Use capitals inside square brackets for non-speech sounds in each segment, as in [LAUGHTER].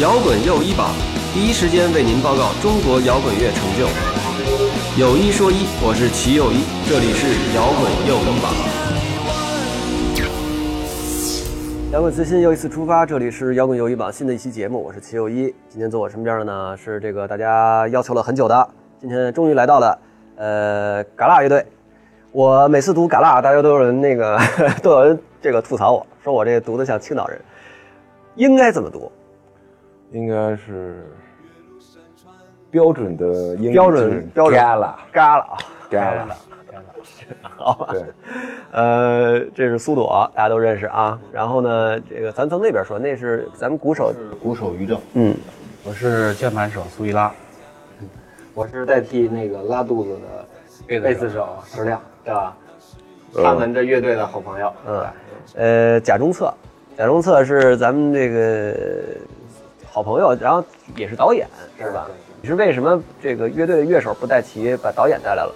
摇滚又一榜，第一时间为您报告中国摇滚乐成就。有一说一，我是齐又一，这里是摇滚又一榜。摇滚最新又一次出发，这里是摇滚又一榜新的一期节目，我是齐又一。今天坐我身边的呢是这个大家要求了很久的，今天终于来到了，呃，嘎啦乐队。我每次读嘎啦，大家都有人那个 [LAUGHS] 都有人这个吐槽我说我这读的像青岛人，应该怎么读？应该是标准的英标准标准嘎啦嘎啦啊，嘎啦，[LAUGHS] 好吧。对，呃，这是苏朵，大家都认识啊。然后呢，这个咱从那边说，那是咱们鼓手，鼓手于正，嗯，我是键盘手苏一拉，我是代替那个拉肚子的贝斯手石亮，对吧？他们这乐队的好朋友，嗯，呃，贾中策，贾中策是咱们这个好朋友，然后也是导演，是吧？你是为什么这个乐队的乐手不带齐，把导演带来了？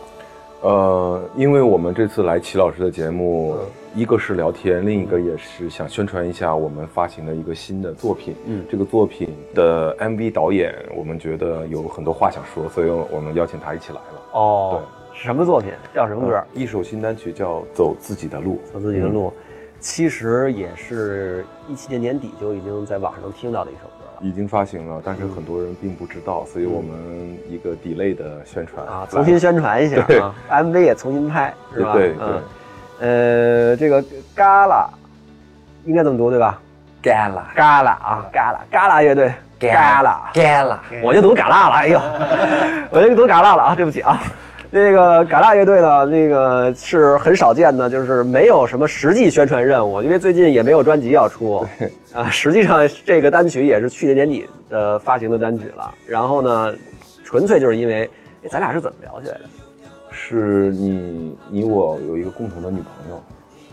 呃，因为我们这次来齐老师的节目，一个是聊天，另一个也是想宣传一下我们发行的一个新的作品。嗯这个作品的 MV 导演，我们觉得有很多话想说，所以我们邀请他一起来了。哦，什么作品？叫什么歌？呃一首新单曲叫《走自己的路》。走自己的路，其实也是一七年年底就已经在网上能听到的一首歌了。已经发行了，但是很多人并不知道，所以我们一个 delay 的宣传啊，重新宣传一下对啊，MV 也重新拍，是吧？对对嗯，呃，这个嘎啦应该怎么读对吧？？Gala Gala 啊，，Gala Gala 乐队，嘎啦，嘎啦，我就读嘎啦了，哎呦，我就读嘎啦了啊，对不起啊。那个嘎啦乐队呢，那个是很少见的，就是没有什么实际宣传任务，因为最近也没有专辑要出，啊，实际上这个单曲也是去年年底呃发行的单曲了。然后呢，纯粹就是因为，哎，咱俩是怎么聊起来的？是你你我有一个共同的女朋友，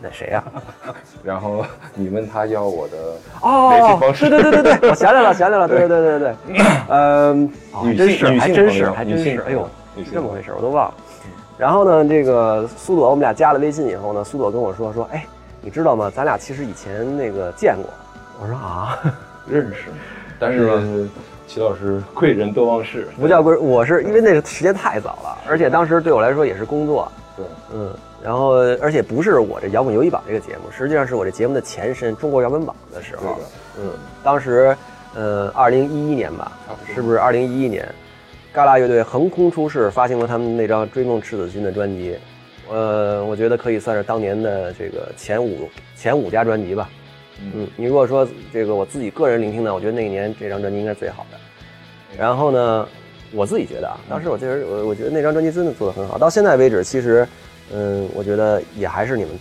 那谁呀、[LAUGHS] 然后你问他要我的哦，联系方式对对对对对，我想起来了，想起来了，对对对对对，[LAUGHS] 嗯，女真是，性女性还真是，朋友还真是，哎呦女性朋友，女性这么回事，我都忘了。然后呢，这个苏朵，我们俩加了微信以后呢，苏朵跟我说说，哎，你知道吗？咱俩其实以前那个见过。我说啊，[LAUGHS] 认识，但是齐老师贵人多忘事，不叫贵，我是因为那个时间太早了，而且当时对我来说也是工作，对，嗯，然后而且不是我这摇滚游艺榜这个节目，实际上是我这节目的前身中国摇滚榜的时候，嗯，当时，呃，二零一一年吧，是不是二零一一年，嘎啦乐队横空出世，发行了他们那张《追梦赤子心》的专辑，呃，我觉得可以算是当年的这个前五前五家专辑吧。嗯，你如果说这个我自己个人聆听呢，我觉得那一年这张专辑应该是最好的。然后呢，我自己觉得啊，当时我觉得我我觉得那张专辑真的做得很好，到现在为止，其实，嗯，我觉得也还是你们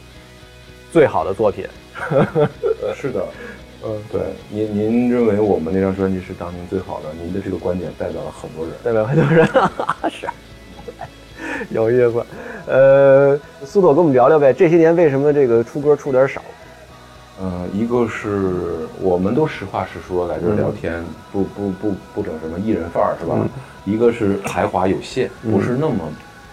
最好的作品。呃，[LAUGHS] 是的，嗯，对，您您认为我们那张专辑是当年最好的，您的这个观点代表了很多人。代表很多人，[LAUGHS] 是，有意思。呃，苏朵跟我们聊聊呗，这些年为什么这个出歌出点少？嗯，一个是我们都实话实说来这儿聊天，不不不不整什么艺人范儿是吧？一个是才华有限，不是那么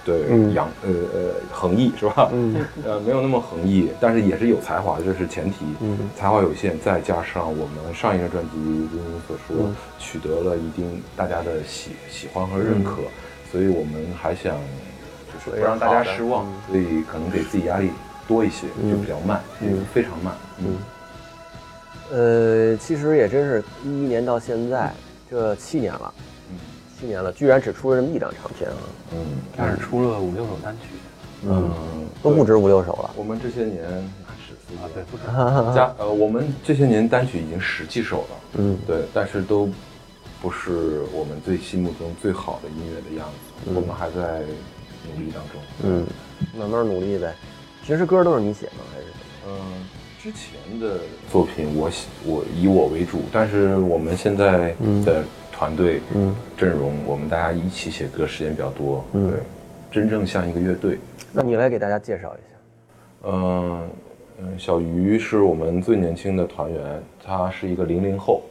对嗯。扬呃呃横溢是吧？嗯。[LAUGHS] 呃没有那么横溢，但是也是有才华，这是前提。嗯。才华有限，再加上我们上一张专辑如您所说，嗯。取得了一定大家的喜喜欢和认可，所以我们还想就是不让大家失望，所以可能给自己压力多一些，就比较慢，嗯。非常慢，嗯。呃，其实也真是一一年到现在这七年了，嗯七年了，居然只出了这么一张唱片啊，嗯但是出了五六首单曲嗯，都不止五六首了。我们这些年是啊，对，不止。加呃，我们这些年单曲已经十几首了，嗯对，但是都不是我们最心目中最好的音乐的样子，我们还在努力当中。嗯，慢慢努力呗。平时歌都是你写吗？还是？嗯，之前的作品我写我以我为主，但是我们现在的团队嗯阵容，我们大家一起写歌时间比较多，嗯对，真正像一个乐队。那你来给大家介绍一下。嗯嗯，小鱼是我们最年轻的团员，他是一个零零后。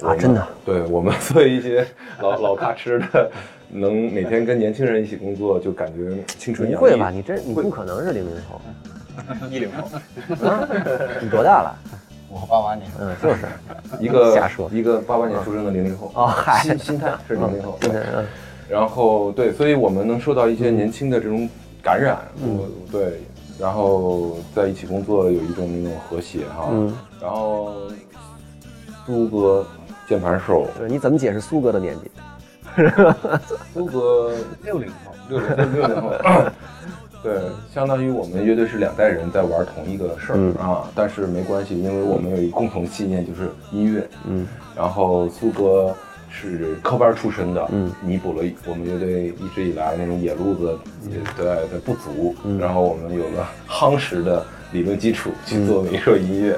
啊真的？对我们作为一些老 [LAUGHS] 老咖吃的，能每天跟年轻人一起工作，就感觉青春洋溢。不会吧？你这你不可能是零零后，[LAUGHS] 一零后，啊？你多大了？我八八年，嗯，就是一个瞎说。一个八八年出生的零零后。啊嗨。心心态是零零后。对。嗯。然后对，所以我们能受到一些年轻的这种感染，我对，然后在一起工作有一种那种和谐哈。嗯。然后苏哥键盘手，对，你怎么解释苏哥的年纪？苏哥六零后，六零六零后，[LAUGHS] 对，相当于我们乐队是两代人在玩同一个事儿、嗯。啊，但是没关系，因为我们有一个共同信念，就是音乐。嗯。然后苏哥是科班出身的，嗯。弥补了我们乐队一直以来那种野路子的的不足，嗯。然后我们有了夯实的理论基础嗯去做每一首音乐。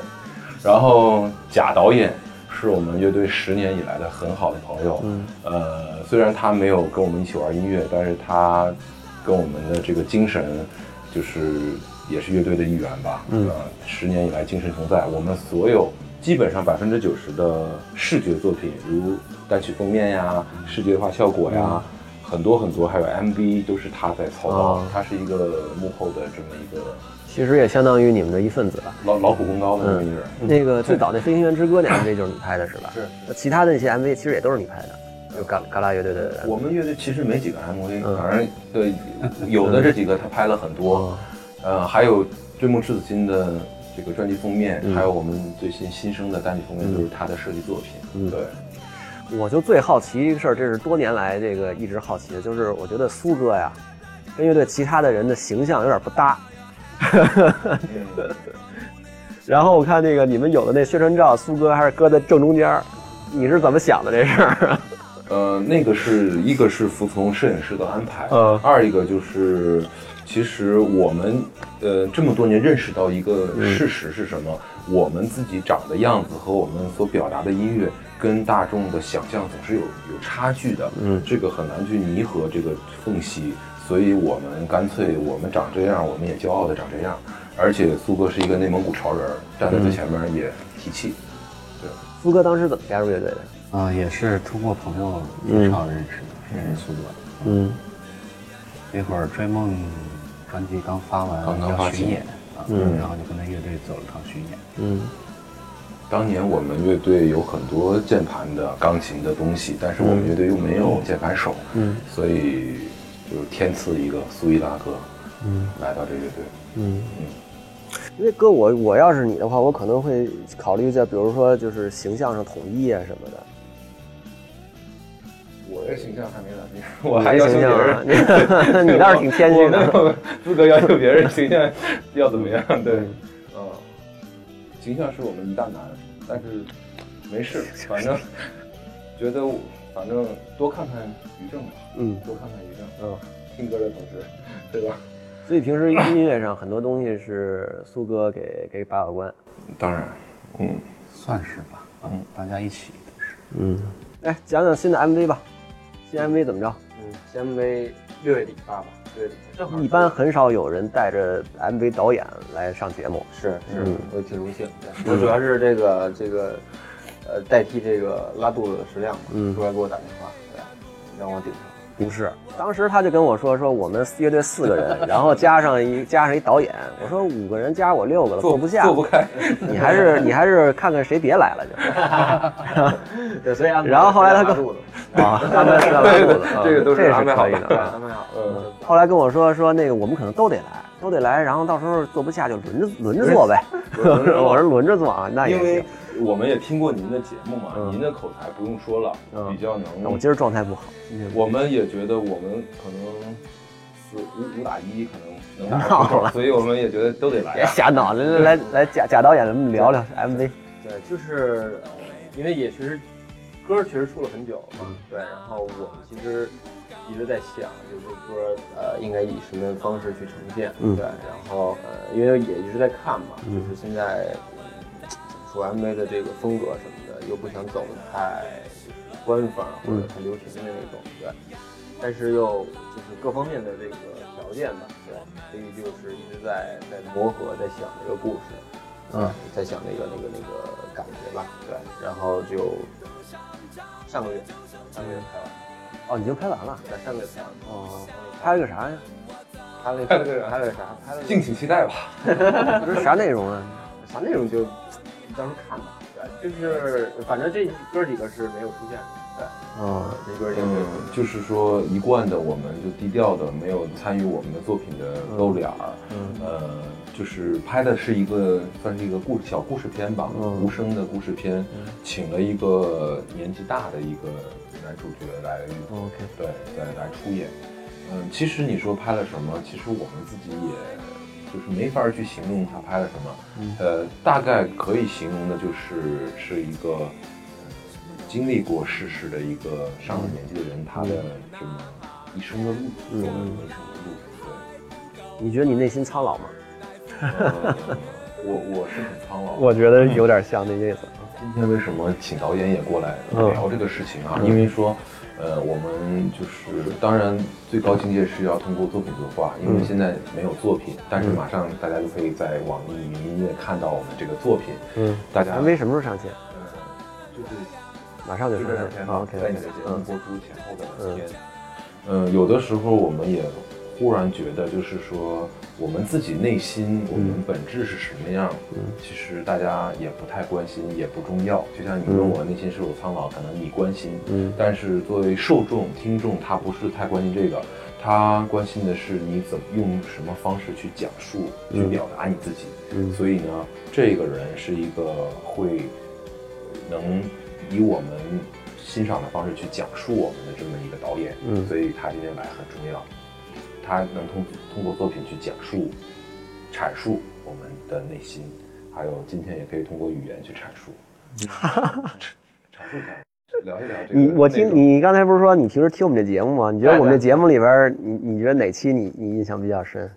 然后贾导演是我们乐队十年以来的很好的朋友，嗯。呃，虽然他没有跟我们一起玩音乐，但是他跟我们的这个精神，就是也是乐队的一员吧。嗯呃，十年以来精神同在，我们所有基本上百分之九十的视觉作品，如单曲封面呀、视觉化效果呀。很多很多，还有 MV 都是他在操刀，哦他是一个幕后的这么一个其实也相当于你们的一份子吧。劳劳苦功高的这么一个人。那个最早那《飞行员之歌》那 MV 就是你拍的是吧？是那其他的那些 MV 其实也都是你拍的，就嘎嘎啦乐队的。我们乐队其实没几个 MV，、嗯反正对，有的这几个他拍了很多，哦呃，还有追梦赤子心的这个专辑封面，嗯还有我们最新新生的单曲封面，都是他的设计作品。嗯对，我就最好奇一个事儿，这是多年来这个一直好奇的，就是我觉得苏哥呀，跟乐队其他的人的形象有点不搭。[LAUGHS] 然后我看那个你们有的那宣传照，苏哥还是搁在正中间儿，你是怎么想的这事儿？呃，那个是一个是服从摄影师的安排，嗯二一个就是，其实我们呃这么多年认识到一个事实是什么？我们自己长的样子和我们所表达的音乐跟大众的想象总是有有差距的，嗯这个很难去弥合这个缝隙，所以我们干脆我们长这样，我们也骄傲的长这样，而且苏哥是一个内蒙古潮人，站在最前面也提气，对苏哥当时怎么加入乐队的？啊、也是通过朋友介绍认识的，认识苏哥的。嗯那会儿追梦专辑刚发完，刚刚发巡演啊，嗯然后就跟他乐队走了趟巡演。嗯当年我们乐队有很多键盘的、钢琴的东西，但是我们乐队又没有键盘手，嗯所以就是天赐一个苏伊拉哥嗯来到这乐队。嗯。因为哥，我我要是你的话，我可能会考虑在，比如说就是形象上统一啊什么的。我这形象还没来呢，你我还要求别形象啊人，[LAUGHS] 你你倒是挺谦虚的资格要求别人形象要怎么样？对，嗯，形象是我们一大难，但是没事，反正觉得我反正多看看于正吧，嗯多看看于正，嗯，听歌的同时，对吧？所以平时音乐上很多东西是苏哥给给把把关。当然，嗯。算是吧，嗯，大家一起都是。嗯，来，讲讲新的 MV 吧。新 MV 怎么着？嗯，新 MV 六月底发吧，六月底正好一般很少有人带着 MV 导演来上节目。是是嗯，我挺荣幸的。我主要是这个这个，呃，代替这个拉肚子的石亮嘛，嗯出来给我打电话，对，让我顶上。不是，当时他就跟我说说我们乐队四个人，[LAUGHS] 然后加上一加上一导演，我说五个人加我六个了，坐不下，坐不开。你还是 [LAUGHS] 你还是看看谁别来了就。[LAUGHS] 对，所以安排然后后来他跟啊，安排四个拉肚子，啊这个都是这是安排好的可以的。啊安排好。嗯，后来跟我说说那个我们可能都得来，都得来，然后到时候坐不下就轮着 [LAUGHS] 轮着坐呗。[LAUGHS] 我是轮着坐啊，那也因为行。我们也听过您的节目嘛，嗯您的口才不用说了，嗯比较能。那我今儿状态不好，我们也觉得我们可能四五五打一可能能所以我们也觉得都得来别啊。瞎闹，来来来贾贾导演咱们聊聊 MV。对，就是呃，因为也确实歌确实出了很久了嘛，对，然后我们其实一直在想，就是这歌呃应该以什么方式去呈现，嗯对，然后呃因为也一直在看嘛，嗯就是现在说 MV 的这个风格什么的，又不想走的太官方或者太流行的那种，对，但是又就是各方面的这个条件吧，对，所以就是一直在在磨合，在想这个故事。嗯，在想那个那个那个感觉吧，对，然后就上个月，上个月拍完，哦，已经拍完了。对，上个月拍完，哦，拍了个啥呀？拍了拍了个拍了个啥？拍了个敬请期待吧。[LAUGHS] 不是啥内容啊？啥内容就到时候看吧，对，就是反正这哥几个是没有出现的，对，哦，这哥几个没有嗯，就是说一贯的，我们就低调的，没有参与我们的作品的露脸儿。嗯呃，就是拍的是一个算是一个故小故事片吧，嗯无声的故事片，请了一个年纪大的一个男主角来，OK 对，来来出演。嗯，其实你说拍了什么，其实我们自己也就是没法去形容他拍了什么。嗯呃，大概可以形容的就是是一个、呃经历过世事的一个上了年纪的人，他的这么一生的路，嗯走了一生的路。对你觉得你内心苍老吗？我我是很苍老。我觉得有点像那意思。今天为什么请导演也过来嗯聊这个事情啊？嗯因为说，呃，我们就是当然最高境界是要通过作品作画，因为嗯现在没有作品，但是马上大家就可以在网易云音乐看到我们这个作品。嗯，大家 MV 什么时候上线？呃，就是马上就就上线啊这两天吧，OK 在你的节目嗯播出前后的两天。嗯，有的时候我们也忽然觉得，就是说我们自己内心，我们本质是什么样，嗯。其实大家也不太关心，也不重要。就像你问我内心是否苍老，可能你关心，嗯。但是作为受众、听众，他不是太关心这个，他关心的是你怎么用什么方式去讲述、去表达你自己。嗯。所以呢，这个人是一个会能以我们欣赏的方式去讲述我们的这么一个导演。嗯。所以他今天来很重要，他能通通过作品去讲述、阐述我们的内心，还有今天也可以通过语言去阐述，[LAUGHS] 阐述一下。聊一聊这个你我听你刚才不是说你平时听我们这节目吗？你觉得我们这节目里边儿，你你觉得哪期你你印象比较深？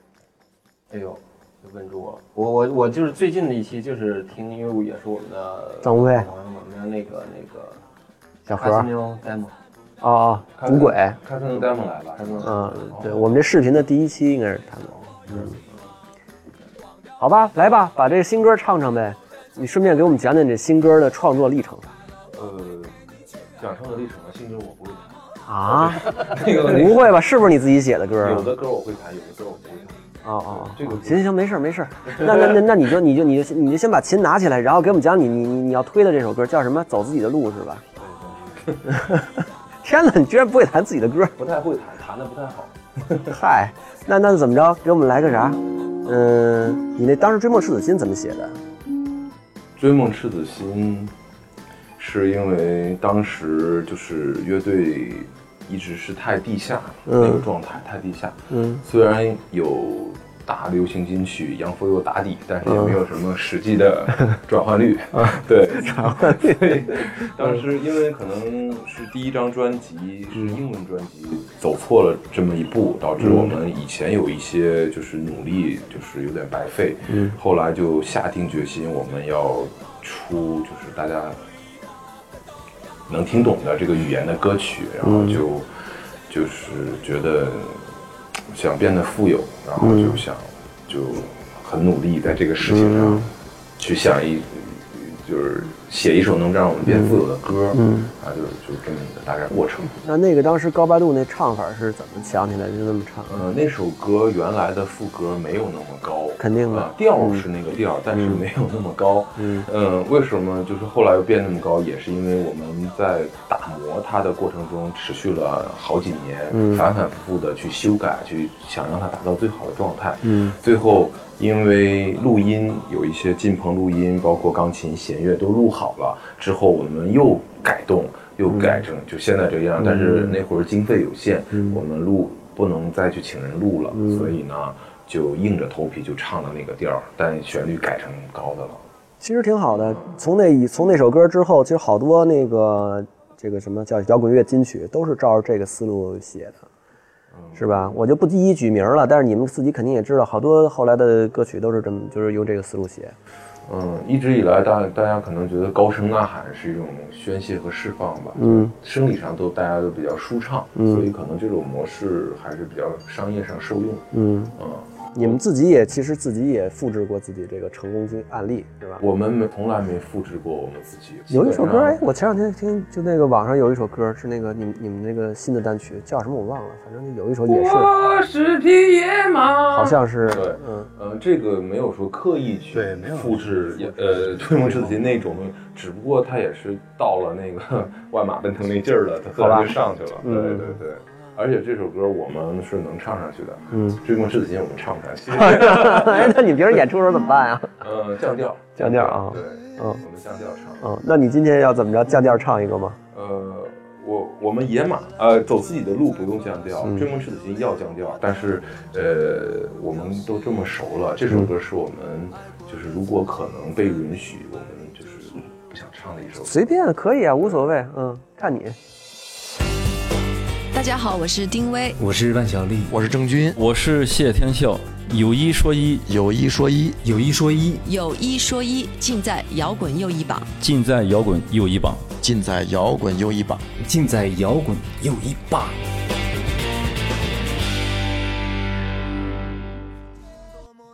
哎呦，就问住我了。我我我就是最近的一期就是听，因为也是我们的张无畏朋友嘛，我们的那个那个小何哦哦，赌鬼，开森 demo 来了，开森嗯，对我们这视频的第一期应该是他们。嗯，好吧，来吧，把这个新歌唱唱呗。你顺便给我们讲讲这新歌的创作历程吧。呃，讲唱的历程啊，新歌我不会弹，啊，那个不会吧？是不是你自己写的歌啊？有的歌我会弹，有的歌我不会弹。哦哦，哦这个行行，没事儿没事儿。那那那那你就你就你就你就先把琴拿起来，然后给我们讲你你你你要推的这首歌叫什么？走自己的路是吧？天哪，你居然不会弹自己的歌？不太会弹，弹的不太好。[LAUGHS] 嗨，那那怎么着？给我们来个啥？嗯，你那当时追梦赤子心怎么写的？追梦赤子心，是因为当时就是乐队一直是太地下、嗯那个状态，太地下。嗯虽然有大流行金曲，杨佛又打底，但是也没有什么实际的 [LAUGHS] 转换率。[LAUGHS] 对，转换率。[LAUGHS] 当时因为可能是第一张专辑是英文专辑，走错了这么一步，导致我们以前有一些就是努力就是有点白费。嗯，后来就下定决心，我们要出就是大家能听懂的这个语言的歌曲，然后就、就是觉得想变得富有，然后就想、就很努力在这个事情上去想一，就是写一首能让我们变富有的歌，嗯，啊，就就这么一个大概过程。那那个当时高八度那唱法是怎么想起来就那么唱？呃，那首歌原来的副歌没有那么高，肯定的啊调是那个调，但是没有那么高。嗯嗯，为什么就是后来又变那么高？也是因为我们在打磨它的过程中持续了好几年，嗯反反复复的去修改，去想让它达到最好的状态。嗯最后因为录音有一些进棚录音，包括钢琴、弦乐都录好了之后，我们又改动，又改成就现在这样。但是那会儿经费有限，我们录不能再去请人录了，所以呢就硬着头皮就唱了那个调儿，但旋律改成高的了。其实挺好的。从那一从那首歌之后，其实好多那个这个什么叫摇滚乐金曲，都是照着这个思路写的，是吧？我就不一一举名了，但是你们自己肯定也知道，好多后来的歌曲都是这么，就是用这个思路写。嗯，一直以来大大家可能觉得高声呐喊是一种宣泄和释放吧，嗯，生理上都大家都比较舒畅，所以可能这种模式还是比较商业上受用。嗯，嗯，你们自己也其实自己也复制过自己这个成功经案例，是吧？我们没从来没复制过我们自己。有一首歌，哎，我前两天听，就那个网上有一首歌是那个你们你们那个新的单曲叫什么我忘了，反正有一首也是，我是匹野马，好像是，对。嗯，呃，这个没有说刻意去对没有。复制呃推梦自己那种东西，只不过他也是到了那个 [LAUGHS] 万马奔腾那劲儿了，他自然就上去了。对嗯对对，而且这首歌我们是能唱上去的。嗯，追梦赤子心我们唱不上去，[LAUGHS] 哎，那你平时演出的时候怎么办呀？呃，降调，降调啊对，嗯我们降调唱。嗯，那你今天要怎么着降调唱一个吗？呃，我我们野马呃走自己的路不用降调，嗯追梦赤子心要降调，但是呃我们都这么熟了，这首歌是我们就是如果可能被允许，我们就是不想唱的一首。随便可以啊，无所谓，嗯，看你。大家好，我是丁薇。我是万晓利，我是郑钧，我是谢天笑，有一说一，有一说一，有一说一，有一说一，尽在摇滚又一榜。尽在摇滚又一榜。尽在摇滚又一榜。尽在摇滚又一榜。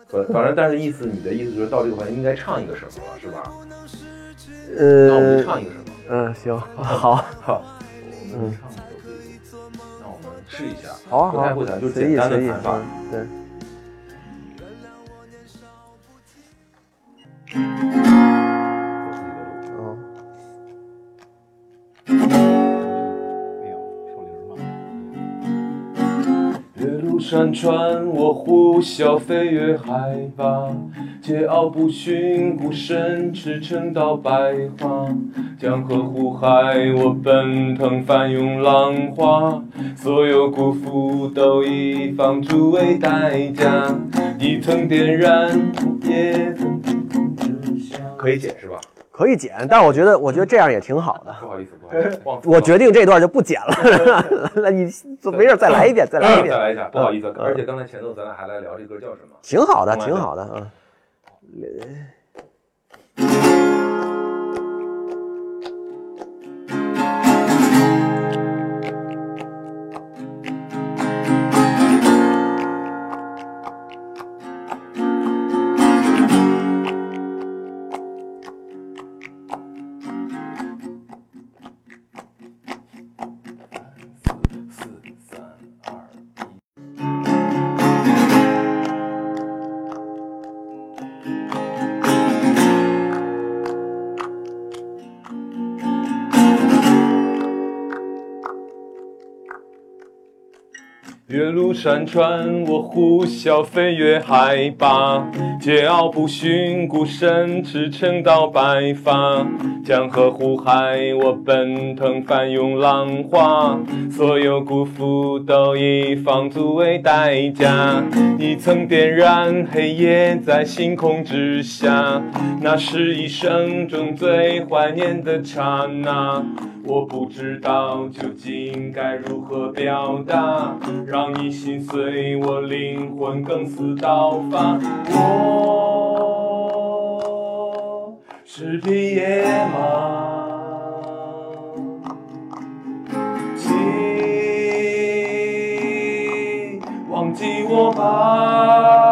反反正但是意思你的意思就是到这个环节应该唱一个什么了是吧？呃那我们唱一个什么？嗯，行，好，好，我们唱试一下。好啊，好啊不太会弹，就随简单的意随意，弹法。嗯，对。[LAUGHS] 山川，我呼啸飞越海拔，桀骜不驯，孤身驰骋到白发。江河湖海，我奔腾翻涌浪花，所有辜负都以放逐为代价。一层点燃，也曾可以解释吧？可以剪，但是我觉得，我觉得这样也挺好的。不好意思，不好意思，忘我决定这段就不剪了，[LAUGHS] 那你没事再来一遍，再来一遍，再来一下，不好意思，嗯而且刚才前奏咱俩还来聊这歌叫什么？挺好的，挺好的，嗯。山川，我呼啸飞越海拔，桀骜不驯，孤身驰骋到白发。江河湖海，我奔腾翻涌浪花，所有辜负都以放逐为代价。你曾点燃黑夜在星空之下，那是一生中最怀念的刹那。我不知道究竟该如何表达，让你心碎，我灵魂更似刀疤。我是匹野马，请忘记我吧。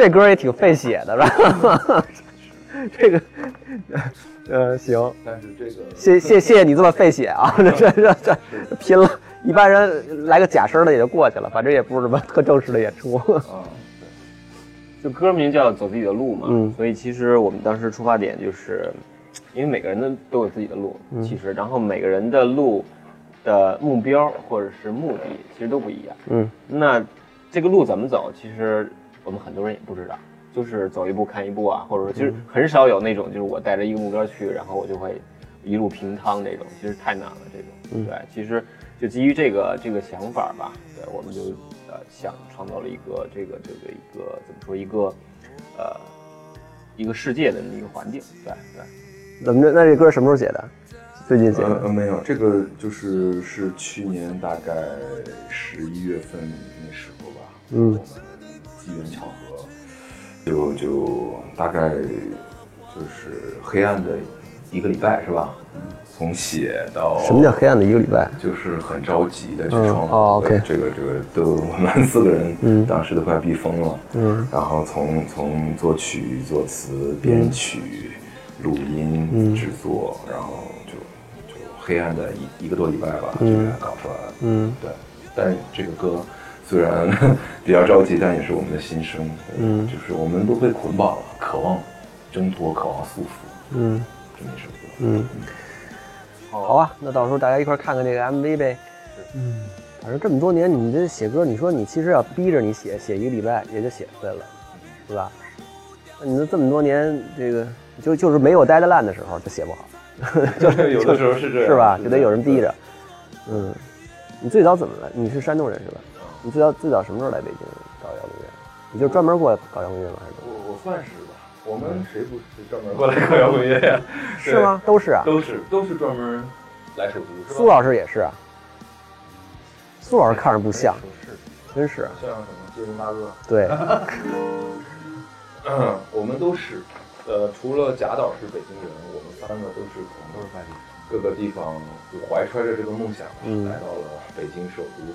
这歌也挺费血的，是吧？[LAUGHS] 这个，呃，行，但是这个谢谢谢谢你这么费血啊！[LAUGHS] 这这这这拼了，一般人来个假声的也就过去了，反正也不是什么特正式的演出。啊，就歌名叫《走自己的路》嘛，嗯所以其实我们当时出发点就是，因为每个人的都有自己的路，其实，然后每个人的路的目标或者是目的其实都不一样。嗯那这个路怎么走，其实我们很多人也不知道，就是走一步看一步啊，或者说其实很少有那种就是我带着一个目标去，然后我就会一路平趟这种，其实太难了这种。嗯对，其实就基于这个这个想法吧，对，我们就呃想创造了一个这个这个一个怎么说一个呃一个世界的一个环境，对对。怎么着？那这歌什么时候写的？最近写的？没有，这个就是是去年大概十一月份那时候吧，嗯机缘巧合，就就大概就是黑暗的一个礼拜是吧？从写到什么叫黑暗的一个礼拜？就是很着急的去嗯创作。哦，OK 这个这个都我们四个人，嗯当时都快逼疯了。嗯，然后从从作曲、作词、编曲、录音、嗯制作，然后就就黑暗的一一个多礼拜吧，就嗯给它搞出来了。嗯对，但这个歌虽然 [LAUGHS] 比较着急，但也是我们的心声。嗯就是我们都被捆绑了，渴望挣脱，渴望束缚，嗯这么一首歌。嗯，好啊，那到时候大家一块看看这个 MV 呗。嗯，反正这么多年，你这写歌，你说你其实要逼着你写，写一个礼拜也就写出来了，是吧？那你说这么多年，这个就就是没有 deadline 的时候就写不好，[LAUGHS] 就是有的时候是这样是吧？就得有人逼着。嗯，你最早怎么了？你是山东人是吧？你最早最早什么时候来北京搞摇滚乐？你就专门过来搞摇滚乐吗？还是？我我算是吧，我们谁不是专门过来搞摇滚乐呀？[LAUGHS] 是吗？都是啊。都是都是专门来首都，是苏老师也是啊。苏老师看着不像，是真是。像什么金龙大哥？对嗯，[LAUGHS] 我们都是，呃，除了贾导是北京人，我们三个都是从都是外地，各个地方就怀揣着这个梦想，嗯来到了北京首都。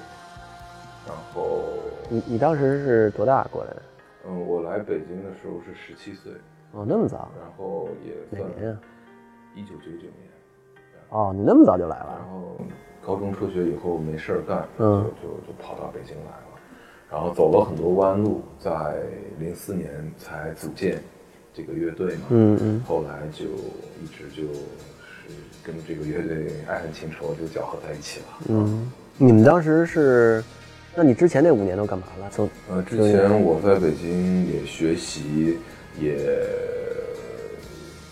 然后，你你当时是多大过来的？嗯，我来北京的时候是十七岁，哦，那么早？然后也算哪年啊？一九九九年。哦，你那么早就来了然？后高中辍学以后没事儿干，嗯就就就跑到北京来了，然后走了很多弯路，在零四年才组建这个乐队嘛，嗯嗯后来就一直就是跟这个乐队爱恨情仇就搅合在一起了。嗯。你们当时是？那你之前那五年都干嘛了？从呃，之前我在北京也学习，也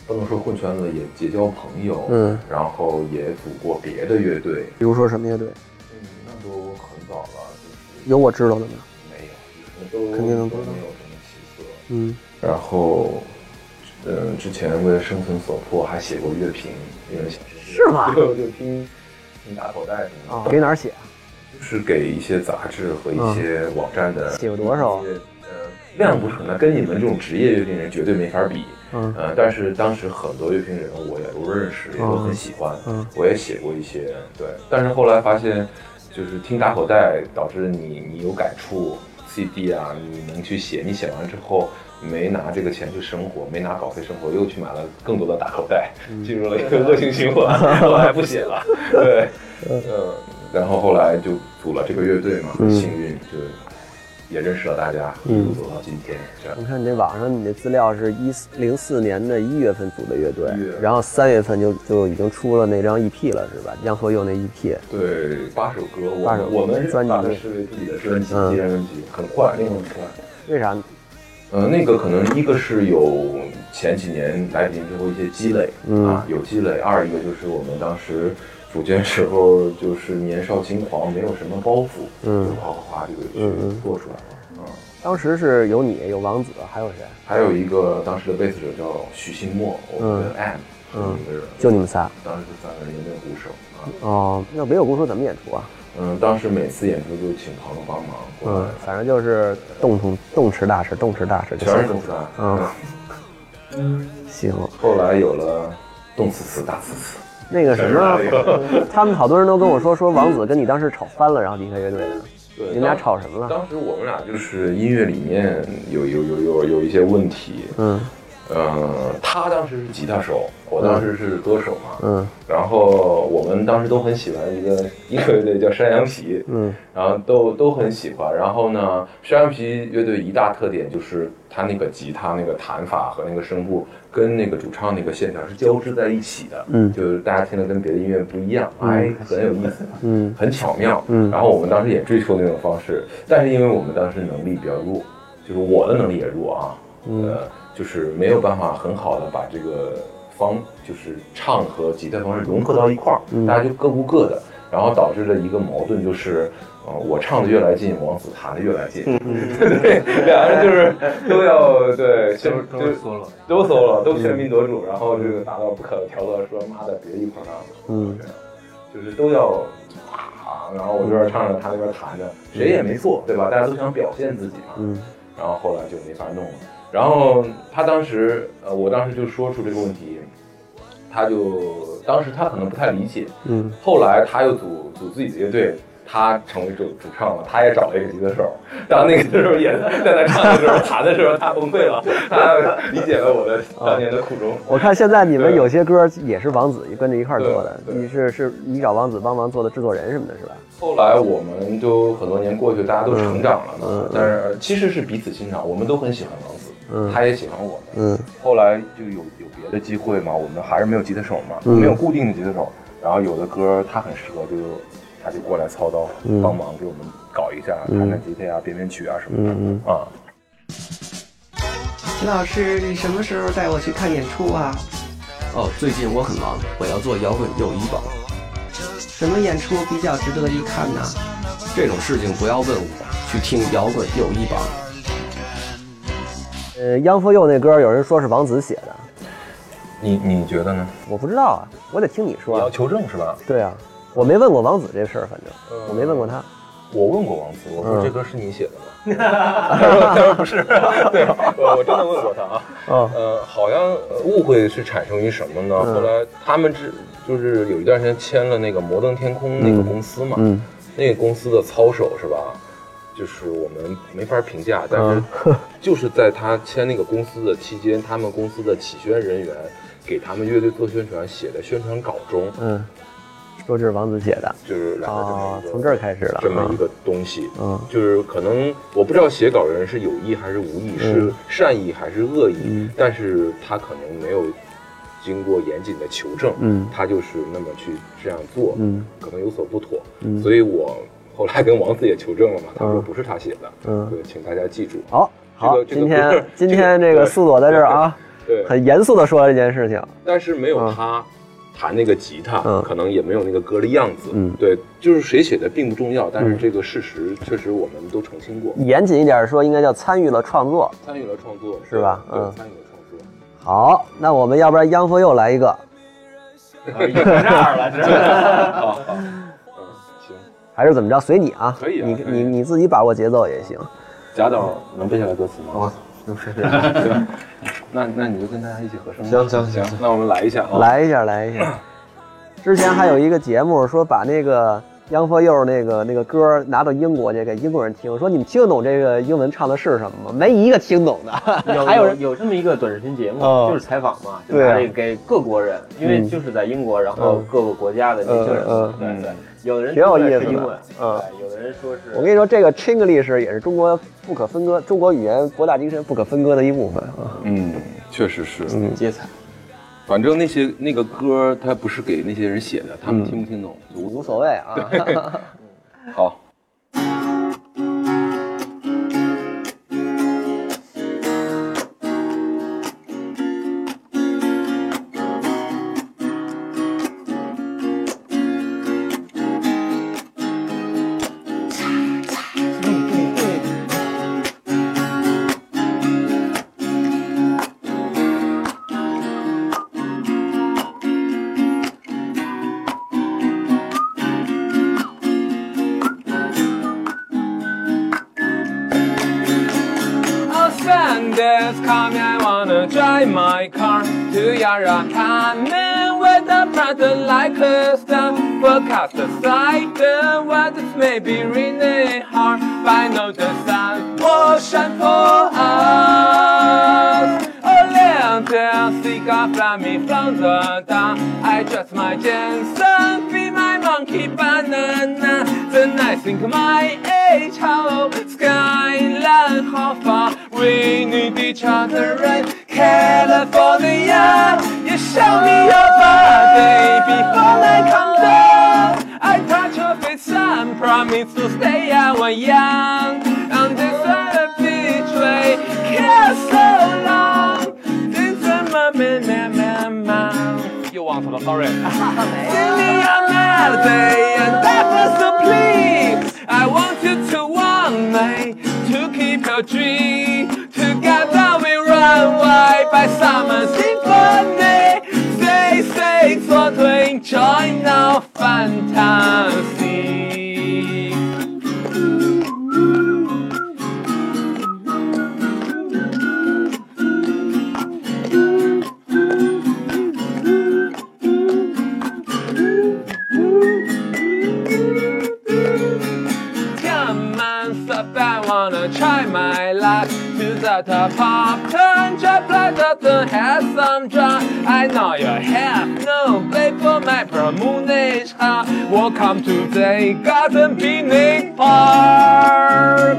不能说混圈子，也结交朋友，嗯，然后也组过别的乐队，比如说什么乐队？嗯，那都很早了，就是有我知道的吗？没有，肯定能都没有什么起色。嗯然后，嗯，之前为了生存所迫，还写过乐评，因为想是吗就就听听打口袋什么啊，的，给哪儿写啊？就是给一些杂志和一些网站的写过多少？呃，量不是很大，跟你们这种职业乐评人绝对没法比。嗯。呃，但是当时很多乐评人我也都认识，也都很喜欢，嗯。我也写过一些，对。但是后来发现，就是听打口袋导致你你有感触，CD 啊，你能去写，你写完之后没拿这个钱去生活，没拿稿费生活，又去买了更多的打口袋，进入了一个恶性循环，我还不写了，[LAUGHS] 对，嗯，然后后来就组了这个乐队嘛，很幸运就也认识了大家，一路走到今天，这样我。看你这网上你的资料是一四零四年的一月份组的乐队，然后三月份就就已经出了那张 EP 了，是吧？杨和佑那 E EP。对，八首歌，我八首我们专辑打的是自己的专辑，很快，那个很快。为啥？呃，那个可能一个是有前几年来北京之后一些积累、嗯啊，有积累；二一个就是我们当时组建时候就是年少轻狂，没有什么包袱，嗯就哗哗哗这个嗯嗯去做出来了。嗯，当时是有你，有王子，还有谁？还有一个当时的贝斯手叫许新墨，我们的 M，是嗯一个人，就你们仨。当时就三个人，也没有鼓手啊。哦，那没有鼓手怎么演出啊？嗯，当时每次演出就请朋友帮忙嗯，，反正就是动动动词大事，动词大事全是动词啊。嗯，[LAUGHS] 行。后来有了动词词大词词，那个什么，他们好多人都跟我说，说王子跟你当时吵翻了，然后离开乐队的。对你们俩吵什么了？当时我们俩就是音乐理念有有有有有一些问题，嗯呃，他当时是吉他手，我当时是歌手嘛，嗯。然后我们当时都很喜欢一个一个乐队叫山羊皮，嗯。然后都都很喜欢。然后呢，山羊皮乐队一大特点就是他那个吉他那个弹法和那个声部跟那个主唱那个线条是交织在一起的，嗯。就是大家听的跟别的音乐不一样，哎，很有意思，嗯。很巧妙。嗯。然后我们当时也追求那种方式，但是因为我们当时能力比较弱，就是我的能力也弱啊，嗯呃，就是没有办法很好的把这个方，就是唱和吉他方式融合到一块儿，嗯大家就各顾各的，然后导致了一个矛盾，就是。呃，我唱的越来劲，王子弹的越来劲，对 [LAUGHS] 对，俩人就是都要对，就都就 solo 都 solo 都全民夺主，然后这个达到不可调和，说妈的别一块儿干了，嗯，就是都要啊，然后我这边唱着，他那边弹着，谁也没错，对吧？大家都想表现自己嘛，嗯然后后来就没法弄了。然后他当时，呃，我当时就说出这个问题，他就当时他可能不太理解，嗯。后来他又组组自己的乐队，他成为主主唱了，他也找了一个吉他手。当那个吉他手也 [LAUGHS] 在那唱的时候，弹的时候，他崩溃了，他理解了我的 [LAUGHS] 当年的苦衷。我看现在你们有些歌也是王子跟着一块儿做的，你是是你找王子帮忙做的制作人什么的，是？吧？后来我们都很多年过去，大家都成长了嘛，嗯嗯。但是其实是彼此欣赏，我们都很喜欢王子，嗯他也喜欢我们。嗯后来就有有别的机会嘛，我们还是没有吉他手嘛，嗯没有固定的吉他手，然后有的歌他很适合，就他就过来操刀，嗯帮忙给我们搞一下，嗯弹弹吉他呀、编编曲啊什么的，嗯啊。秦老师，你什么时候带我去看演出啊？哦，最近我很忙，我要做摇滚又一榜，什么演出比较值得一看呢？这种事情不要问我，去听摇滚又一榜。呃，Young for You 那歌有人说是王子写的，你你觉得呢？我不知道啊，我得听你你说你。要求证是吧？对啊，我没问过王子这事儿，反正我没问过他。我问过王子，我说嗯这歌是你写的吗？[LAUGHS] 他说他说不是，[LAUGHS] 对，我我真的问过他啊。嗯呃，好像呃误会是产生于什么呢？嗯后来他们之就是有一段时间签了那个摩登天空那个公司嘛，嗯那个公司的操守是吧？就是我们没法评价，但是嗯就是在他签那个公司的期间，他们公司的企宣人员给他们乐队做宣传写的宣传稿中，嗯，说这是王子写的。就是来了这么啊一，个从这儿开始了。这么一个东西。嗯。就是可能我不知道写稿人是有意还是无意，是善意还是恶意，嗯。但是他可能没有经过严谨的求证，嗯。他就是那么去这样做，嗯。可能有所不妥，嗯。所以我后来跟王子也求证了嘛，他说嗯不是他写的，嗯对，请大家记住，好，好，今天今天这个素朵在这儿啊，对，很严肃的说了这件事情。但是没有嗯他。弹那个吉他，嗯可能也没有那个歌的样子。嗯对，就是谁写的并不重要，但是嗯这个事实确实我们都澄清过。严谨一点说，应该叫参与了创作。参与了创作，是吧，嗯参与了创作。[LAUGHS] 好，那我们要不然 Young for You 来一个，这样了，这好好，嗯，行。还是怎么着？随你啊，你可以啊可以你你自己把握节奏也行。贾导能背下来歌词吗？能是对，[LAUGHS] 那那你就跟大家一起合声。行行行行，那我们来一下啊。来一下，来一下。[COUGHS] 之前还有一个节目说把那个 Young for You 那个那个歌拿到英国去给英国人听，说你们听得懂这个英文唱的是什么吗？没一个听懂的。[LAUGHS] 有还有人有这么一个短视频节目，哦就是采访嘛，就对啊拿这个给各国人，因为嗯就是在英国，然后嗯各个国家的年轻人嗯，对对，有的人挺有意思的嗯，有的人说是，我跟你说，这个 Chinglish 也是中国不可分割，中国语言博大精深不可分割的一部分啊。嗯，确实是。嗯接彩，反正那些那个歌，它不是给那些人写的，他们嗯听不听懂无所谓啊。[LAUGHS] 好。To Yara Canyon with the front like a star. Forecast the side, the weather may be raining hard, but I know the sun will shine for us. Oh, 两条 cigar fly me from the dawn. I trust my Jensen, be my monkey banana. Then I think my age, how skyline, how far we need each other in California, you show me your body before I come down. I touch your face and promise to stay out when young. On this other beach, way. care so long. This is my man, man, man, man. You want to, sorry. [LAUGHS] Give me your melody and that was the plea. I want you to want me to keep your dream together with runway by summer symphony. They say enjoy fantasy. Try my luck. To the top, pop, turn, drop, like the have some drop I know you have no play for my promenade Welcome to the Garden Picnic Park.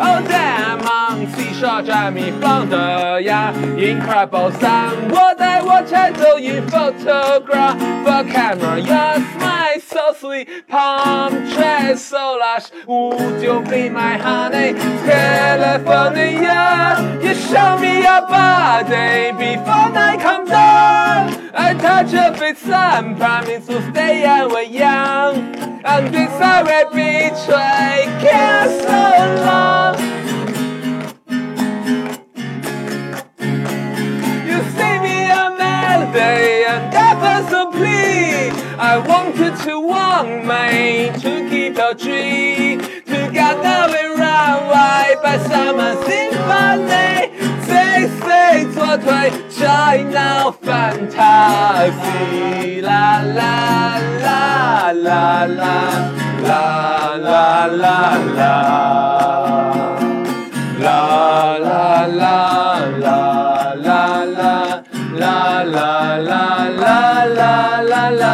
Oh damn, on seashore drive me from the yard Incredible sun, what I watch I do you photograph. For camera, so sweet Palm trees so lush. Would you be my honey? California You show me your body Before night comes down I touch your face and promise to stay and we're young. And this I will betray Care so long. You sing me a melody I wanted to want me to keep your dream. Together we run wide by summer symphony. Say, say, 做对 now fantasy. La la la la la la la la la. La la la la la la la la la la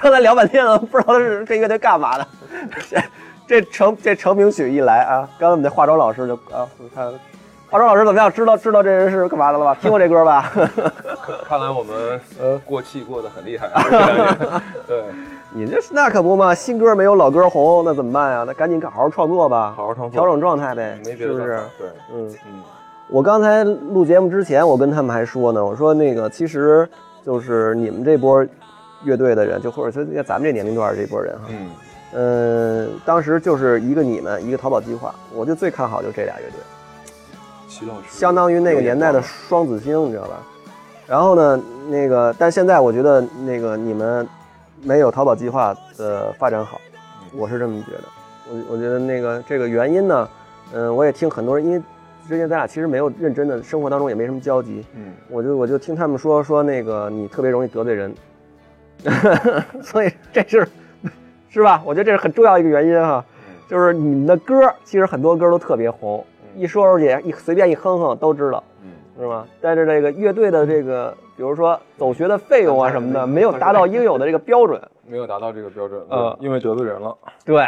刚才聊半天了，不知道他是这乐队干嘛的。这 [LAUGHS] 这成这成名曲一来啊，刚才我们那化妆老师就啊，他化妆老师怎么样？知道知道这人是干嘛的了吧？听过这歌吧？看来我们呃 [LAUGHS] 过气过得很厉害啊，[LAUGHS] 对，你这那可不嘛，新歌没有老歌红，那怎么办呀？那赶紧好好创作吧，好好创作调整状态呗，没别是不是？对，嗯。嗯，我刚才录节目之前，我跟他们还说呢，我说那个其实就是你们这波乐队的人，就或者说咱们这年龄段这波人哈，嗯，嗯，当时就是一个你们，一个淘宝计划，我就最看好就这俩乐队，齐老师相当于那个年代的双子星，你知道吧？然后呢，那个但现在我觉得那个你们没有淘宝计划的发展好，我是这么觉得。我我觉得那个这个原因呢，嗯，我也听很多人，因为之前咱俩其实没有认真的生活当中也没什么交集，嗯，我就我就听他们说说那个你特别容易得罪人，[LAUGHS] 所以这是是吧？我觉得这是很重要一个原因哈，就是你们的歌其实很多歌都特别红，一说出去一随便一哼哼都知道，嗯，是吧？但是这个乐队的这个，比如说走学的费用啊什么的，没有达到应有的这个标准。[LAUGHS] 没有达到这个标准，呃因为得罪人了，对，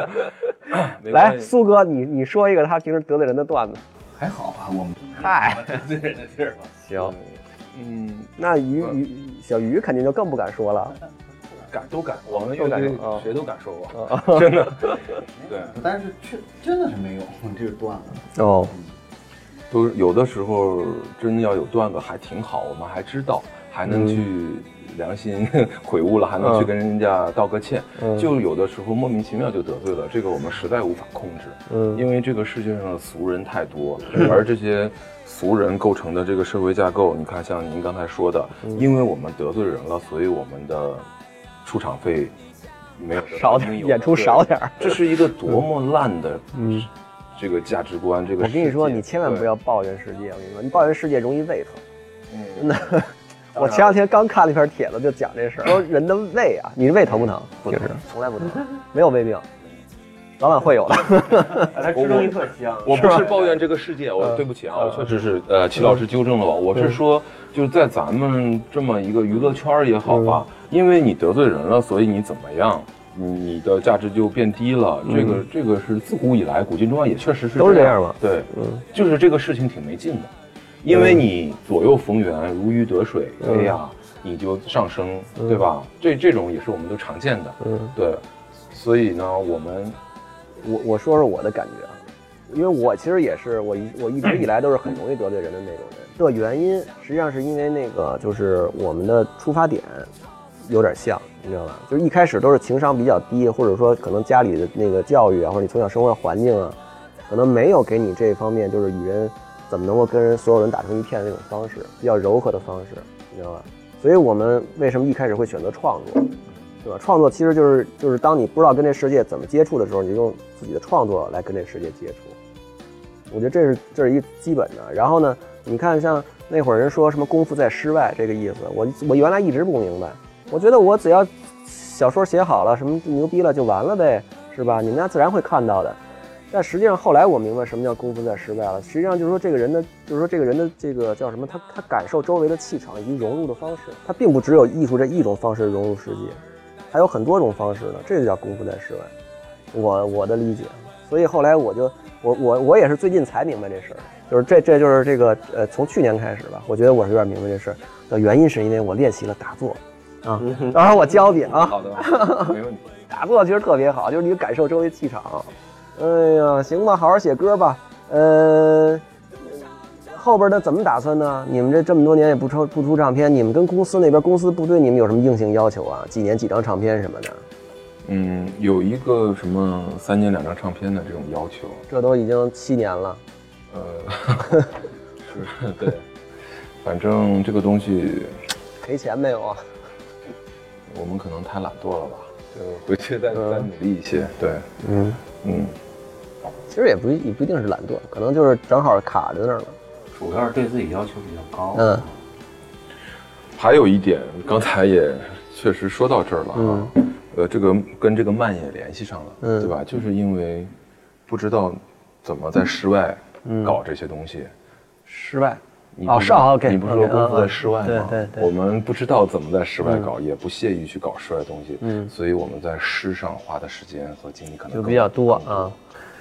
[LAUGHS] 没来，苏哥，你你说一个他平时得罪人的段子。还好吧，我们嗨，得罪人的地儿吧。行，嗯，那鱼鱼小鱼肯定就更不敢说了。敢都敢，我们都敢谁都敢说过，啊 [LAUGHS] 真的，[LAUGHS] 对，但是确真的是没有 [LAUGHS] 这个段子。哦，都有的时候真的要有段子还挺好，我们还知道，还能去良心悔悟了，还能去跟人家道个歉。嗯。就有的时候莫名其妙就得罪了，这个我们实在无法控制。嗯。因为这个世界上的俗人太多，而这些俗人构成的这个社会架构，你看，像您刚才说的，嗯。因为我们得罪人了，所以我们的出场费没有少点演出少点儿。这是一个多么烂的嗯。这个价值观。这个我跟你说，你千万不要抱怨世界。我跟你说，你抱怨世界容易胃疼。嗯。真的，我前两天刚看了一篇帖子，就讲这事儿，说人的胃啊，你胃疼不疼？不疼。从来不疼，没有胃病，早晚会有的。[LAUGHS] 它吃东西特香。我不是抱怨这个世界，我嗯。对不起啊，我确实是，呃，齐老师纠正了我，我是说，就是在咱们这么一个娱乐圈也好吧，嗯。因为你得罪人了，所以你怎么样，你的价值就变低了。这个这个是自古以来，古今中外也确实是嗯都是这样样嘛。对，嗯。就是这个事情挺没劲的，因为你左右逢源，如鱼得水，嗯哎呀，你就上升，对吧？这这种也是我们都常见的，嗯，对，所以呢，我们我我说说我的感觉啊，因为我其实也是我一我一直以来都是很容易得罪人的那种人。的原因实际上是因为那个就是我们的出发点有点像，你知道吧？就是一开始都是情商比较低，或者说可能家里的那个教育啊，或者你从小生活的环境啊，可能没有给你这方面就是与人怎么能够跟人所有人打成一片的那种方式，比较柔和的方式，你知道吧？所以我们为什么一开始会选择创作？对吧？创作其实就是就是当你不知道跟这世界怎么接触的时候，你用自己的创作来跟这世界接触。我觉得这是这是一基本的。然后呢，你看像那会儿人说什么功夫在诗外这个意思，我我原来一直不明白。我觉得我只要小说写好了，什么牛逼了就完了呗，是吧？你们家自然会看到的。但实际上后来我明白什么叫功夫在诗外了。实际上就是说这个人的，就是说这个人的这个叫什么？他他感受周围的气场以及融入的方式，他并不只有艺术这一种方式融入世界，还有很多种方式呢。这就叫功夫在室外。我我的理解，所以后来我就我我我也是最近才明白这事儿，就是这这就是这个呃从去年开始吧，我觉得我是有点明白这事儿的原因，是因为我练习了打坐啊。然后我教你啊，好的，没问题。[LAUGHS] 打坐其实特别好，就是你感受周围气场。哎呀，行吧，好好写歌吧。呃，后边的怎么打算呢？你们这这么多年也不出不出唱片，你们跟公司那边公司不对你们有什么硬性要求啊？几年几张唱片什么的？嗯，有一个什么三年两张唱片的这种要求，这都已经七年了。呃，[LAUGHS] 是对，反正这个东西赔钱没有啊？我们可能太懒惰了吧，就回去再、再努力一些。对，嗯嗯，其实也不也不一定是懒惰，可能就是正好卡在那儿了。主要是对自己要求比较高。嗯还有一点，刚才也确实说到这儿了啊，呃，这个跟这个慢也联系上了，嗯对吧？就是因为不知道怎么在室外嗯搞这些东西。室外你哦是啊不是 OK，你不是说功夫在嗯室外吗？对对对我们不知道怎么在室外搞，也不屑于去搞室外东西，嗯所以我们在诗上花的时间和精力可能就比较多啊。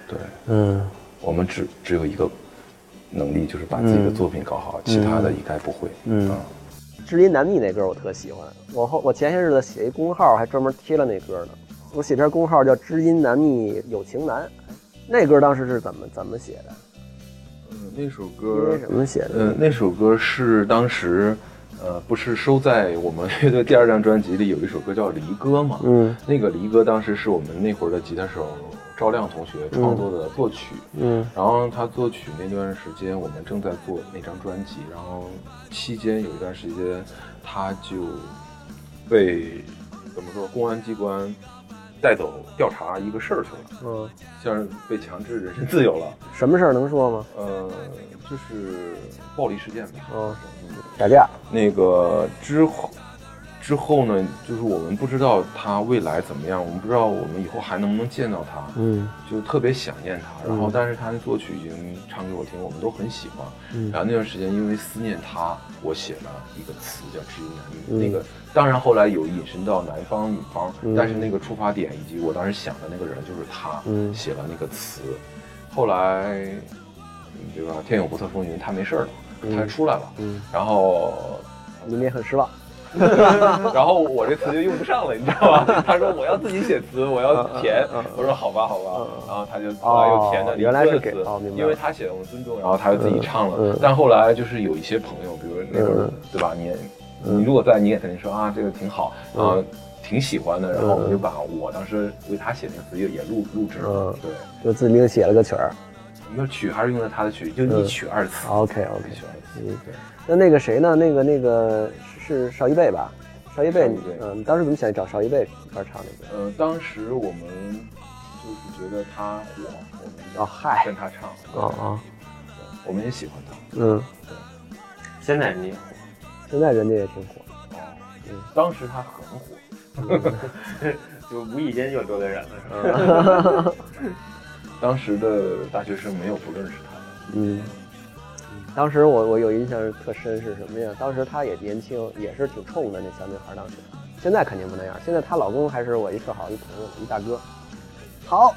对，嗯我们只只有一个能力，就是把自己的作品搞好，其他的一概不会。嗯啊知音难觅那歌我特喜欢，我后我前些日子写一公号，还专门贴了那歌呢。我写篇公号叫“知音难觅有情难”，那歌当时是怎么怎么写的？嗯，那首因歌为什么写的？呃，那首歌是当时，呃，不是收在我们乐队第二张专辑里有一首歌叫《离歌》嘛？嗯那个《离歌》当时是我们那会儿的吉他手赵亮同学创作的作曲，嗯然后他作曲那段时间，我们正在做那张专辑，然后期间有一段时间，他就被怎么说，公安机关带走调查一个事儿去了，嗯，像是被强制人身自由了。什么事儿能说吗？呃，就是暴力事件吧。嗯，打架。那个之后，之后呢，就是我们不知道他未来怎么样，我们不知道我们以后还能不能见到他，嗯就特别想念他。然后嗯，但是他的作曲已经唱给我听，我们都很喜欢。嗯然后那段时间因为思念他，我写了一个词叫“知音难觅”。嗯那个当然后来有引申到男方女方，嗯但是那个出发点以及我当时想的那个人就是他，嗯写了那个词。后来，嗯对吧？天有不测风云，他没事了，嗯他出来了。嗯，然后你们也很失望。[LAUGHS] 然后我这词就用不上了，你知道吧？他说我要自己写词，我要填。我说好吧，好吧。然后他就后来又填的原来是给因为他写的我们尊重，然后他就自己唱了。嗯但后来就是有一些朋友，比如那会儿嗯对吧？你你如果在，你也肯定说啊，这个挺好嗯啊。挺喜欢的，然后我们就把我当时为他写那个词也也录录制了嗯，对，就自己另写了个曲儿。我们的曲还是用的他的曲，就一曲二词。OK OK，一曲二词。嗯，那那个谁呢？那个那个是是邵一贝吧？邵一贝嗯，当时怎么想找邵一贝一块儿唱那个？呃，当时我们就是觉得他火，我们哦嗨跟他唱，哦哦，我们也喜欢他。嗯，对现在你现在人家也挺火。当时他很火，[LAUGHS] 就无意间就得罪人了，是吧？[LAUGHS] 当时的大学生没有不认识他的。嗯，当时我我有印象特深是什么呀？当时她也年轻，也是挺冲的那小女孩。当时，现在肯定不那样。现在她老公还是我一特好一朋友，一大哥。好，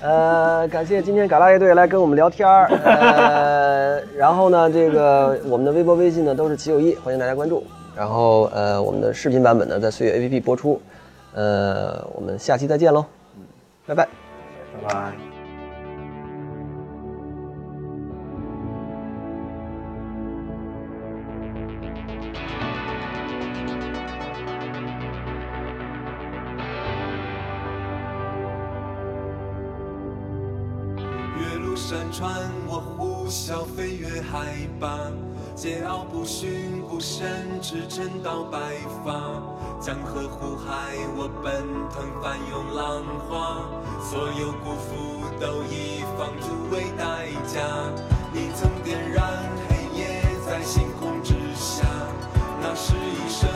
呃，感谢今天嘎啦乐队来跟我们聊天儿。呃，然后呢，这个我们的微博、微信呢都是齐友一，欢迎大家关注。然后呃，我们的视频版本呢在岁月 APP 播出。呃，我们下期再见喽，拜拜。拜拜。山川，我呼啸飞越海拔，桀骜不驯，不慎至沉到白发。江河湖海，我奔腾翻涌浪花，所有辜负都以放逐为代价。你曾点燃黑夜在星空之下，那是一生